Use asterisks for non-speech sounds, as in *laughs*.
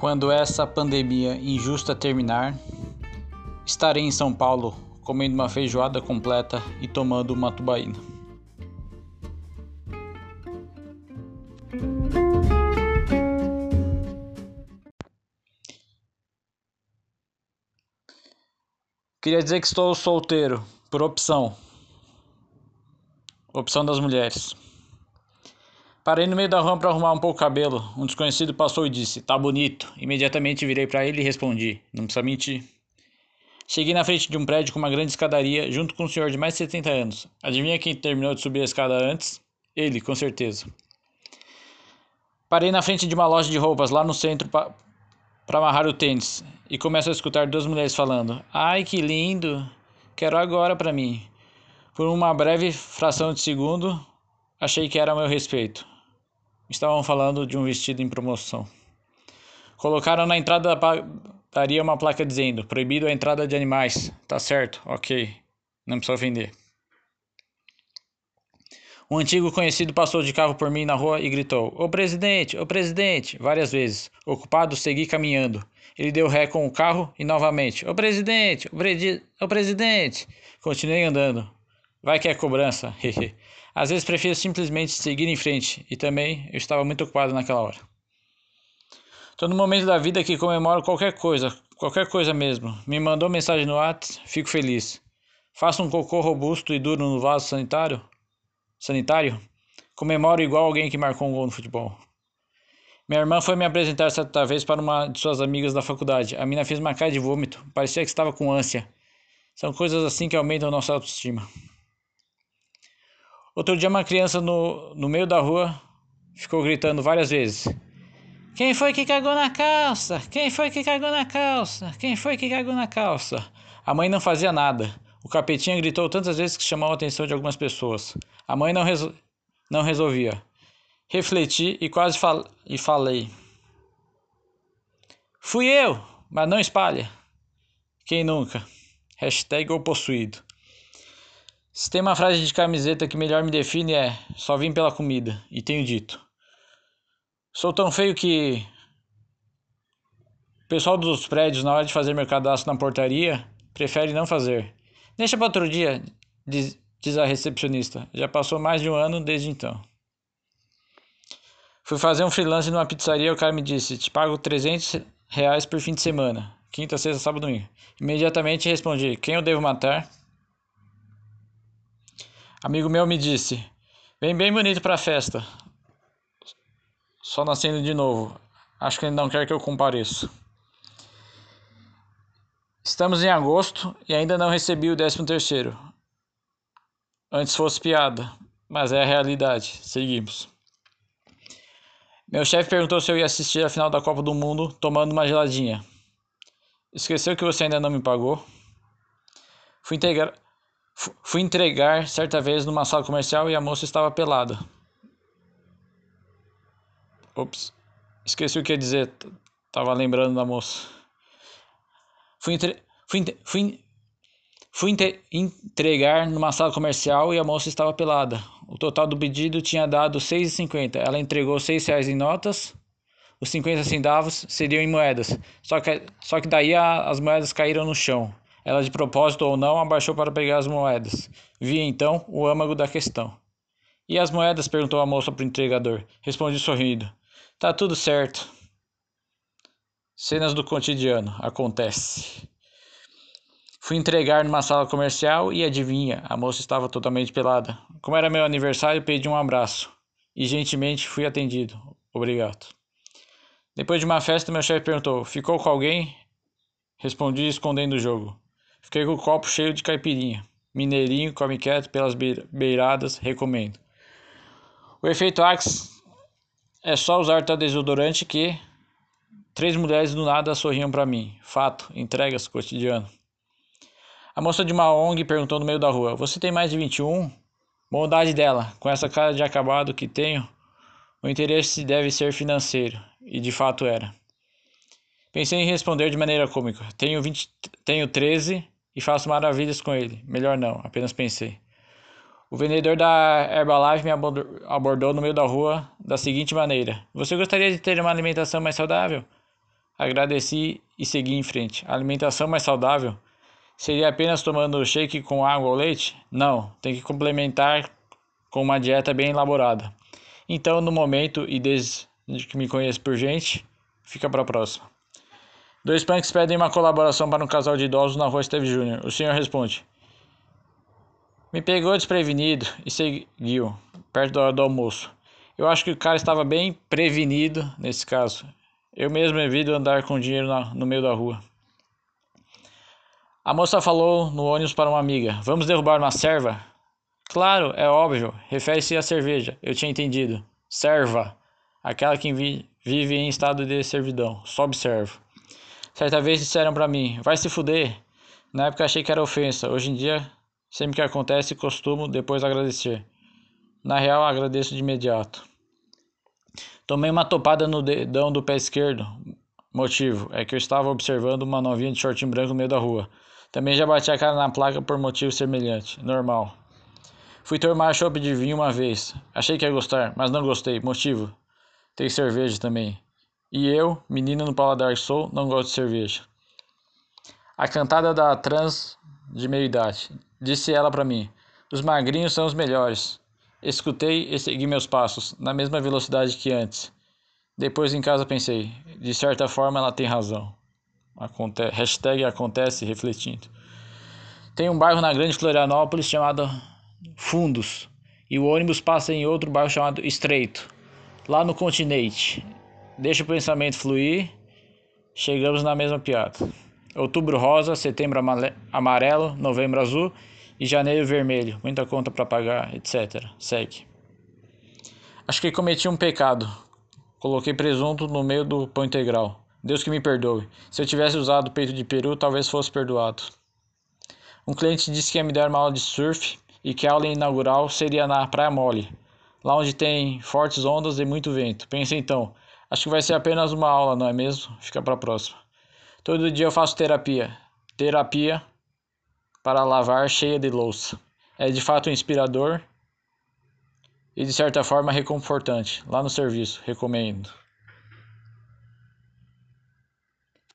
Quando essa pandemia injusta terminar, estarei em São Paulo comendo uma feijoada completa e tomando uma tubaína. Queria dizer que estou solteiro, por opção. Opção das mulheres. Parei no meio da rua para arrumar um pouco o cabelo. Um desconhecido passou e disse: Tá bonito. Imediatamente virei para ele e respondi: Não precisa mentir. Cheguei na frente de um prédio com uma grande escadaria, junto com um senhor de mais de 70 anos. Adivinha quem terminou de subir a escada antes? Ele, com certeza. Parei na frente de uma loja de roupas lá no centro para amarrar o tênis e começo a escutar duas mulheres falando: Ai, que lindo! Quero agora para mim. Por uma breve fração de segundo, achei que era a meu respeito. Estavam falando de um vestido em promoção. Colocaram na entrada da padaria uma placa dizendo: Proibido a entrada de animais. Tá certo, ok. Não precisa ofender. Um antigo conhecido passou de carro por mim na rua e gritou: Ô presidente, ô presidente, várias vezes. Ocupado, segui caminhando. Ele deu ré com o carro e novamente: Ô presidente, ô, predi ô presidente. Continuei andando. Vai que é cobrança, *laughs* hehe. Às vezes prefiro simplesmente seguir em frente e também eu estava muito ocupado naquela hora. Estou no momento da vida que comemoro qualquer coisa, qualquer coisa mesmo. Me mandou mensagem no WhatsApp, fico feliz. Faço um cocô robusto e duro no vaso sanitário? Sanitário? Comemoro igual alguém que marcou um gol no futebol. Minha irmã foi me apresentar certa vez para uma de suas amigas da faculdade. A mina fez uma cara de vômito, parecia que estava com ânsia. São coisas assim que aumentam nossa autoestima. Outro dia, uma criança no, no meio da rua ficou gritando várias vezes: Quem foi que cagou na calça? Quem foi que cagou na calça? Quem foi que cagou na calça? A mãe não fazia nada. O capetinha gritou tantas vezes que chamou a atenção de algumas pessoas. A mãe não, resol... não resolvia. Refleti e quase fal... e falei. Fui eu, mas não espalha. Quem nunca? Hashtag ou possuído. Se tem uma frase de camiseta que melhor me define é só vim pela comida, e tenho dito. Sou tão feio que o pessoal dos prédios, na hora de fazer meu cadastro na portaria, prefere não fazer. Deixa para outro dia, diz, diz a recepcionista. Já passou mais de um ano desde então. Fui fazer um freelance numa pizzaria e o cara me disse: Te pago 300 reais por fim de semana. Quinta, sexta, sábado, domingo. Imediatamente respondi: Quem eu devo matar? Amigo meu me disse: Vem bem bonito para a festa. Só nascendo de novo. Acho que ele não quer que eu compareça. Estamos em agosto e ainda não recebi o 13 terceiro. Antes fosse piada, mas é a realidade. Seguimos. Meu chefe perguntou se eu ia assistir a final da Copa do Mundo tomando uma geladinha. Esqueceu que você ainda não me pagou? Fui integrar Fui entregar certa vez numa sala comercial e a moça estava pelada. Ops, esqueci o que ia dizer. Tava lembrando da moça. Fui, entre... fui, fui, fui entregar numa sala comercial e a moça estava pelada. O total do pedido tinha dado R$ 6,50. Ela entregou R$ reais em notas. Os 50 centavos seriam em moedas. Só que, só que daí a, as moedas caíram no chão. Ela, de propósito ou não, abaixou para pegar as moedas. Vi então o âmago da questão. E as moedas? perguntou a moça para o entregador. Respondi sorrindo. Tá tudo certo. Cenas do cotidiano. Acontece. Fui entregar numa sala comercial e adivinha, a moça estava totalmente pelada. Como era meu aniversário, pedi um abraço. E gentilmente fui atendido. Obrigado. Depois de uma festa, meu chefe perguntou: Ficou com alguém? Respondi escondendo o jogo. Fiquei com o copo cheio de caipirinha. Mineirinho, come quieto pelas beiradas, recomendo. O efeito Axe é só usar tal desodorante que três mulheres do nada sorriam para mim. Fato, entregas, cotidiano. A moça de uma ONG perguntou no meio da rua: Você tem mais de 21? Bondade dela, com essa cara de acabado que tenho, o interesse deve ser financeiro, e de fato era. Pensei em responder de maneira cômica. Tenho, 20, tenho 13 e faço maravilhas com ele. Melhor não, apenas pensei. O vendedor da Herbalife me abordou no meio da rua da seguinte maneira: Você gostaria de ter uma alimentação mais saudável? Agradeci e segui em frente. A alimentação mais saudável seria apenas tomando shake com água ou leite? Não, tem que complementar com uma dieta bem elaborada. Então, no momento e desde que me conheço por gente, fica para a próxima. Dois punks pedem uma colaboração para um casal de idosos na rua Esteve Júnior. O senhor responde: Me pegou desprevenido e seguiu, perto da hora do almoço. Eu acho que o cara estava bem prevenido nesse caso. Eu mesmo evito andar com dinheiro na, no meio da rua. A moça falou no ônibus para uma amiga: Vamos derrubar uma serva? Claro, é óbvio. Refere-se à cerveja. Eu tinha entendido. Serva. Aquela que vive em estado de servidão. Só observo. Certa vez disseram para mim: Vai se fuder. Na época achei que era ofensa. Hoje em dia, sempre que acontece, costumo depois agradecer. Na real, agradeço de imediato. Tomei uma topada no dedão do pé esquerdo. Motivo é que eu estava observando uma novinha de shortinho branco no meio da rua. Também já bati a cara na placa por motivo semelhante. Normal. Fui tomar chopp de vinho uma vez. Achei que ia gostar, mas não gostei. Motivo? Tem cerveja também. E eu, menino no paladar sou, não gosto de cerveja. A cantada da trans de meia idade. Disse ela para mim: Os magrinhos são os melhores. Escutei e segui meus passos, na mesma velocidade que antes. Depois em casa pensei, de certa forma ela tem razão. Aconte hashtag acontece refletindo. Tem um bairro na Grande Florianópolis chamado Fundos. E o ônibus passa em outro bairro chamado Estreito. Lá no continente. Deixa o pensamento fluir. Chegamos na mesma piada. Outubro rosa, setembro amarelo, novembro azul e janeiro vermelho, muita conta para pagar, etc. Segue. Acho que cometi um pecado. Coloquei presunto no meio do pão integral. Deus que me perdoe. Se eu tivesse usado peito de peru, talvez fosse perdoado. Um cliente disse que ia me dar uma aula de surf e que a aula inaugural seria na Praia Mole, lá onde tem fortes ondas e muito vento. Pensei então, acho que vai ser apenas uma aula, não é mesmo? Fica para próxima. Todo dia eu faço terapia. Terapia para lavar cheia de louça. É de fato inspirador e de certa forma reconfortante. Lá no serviço, recomendo.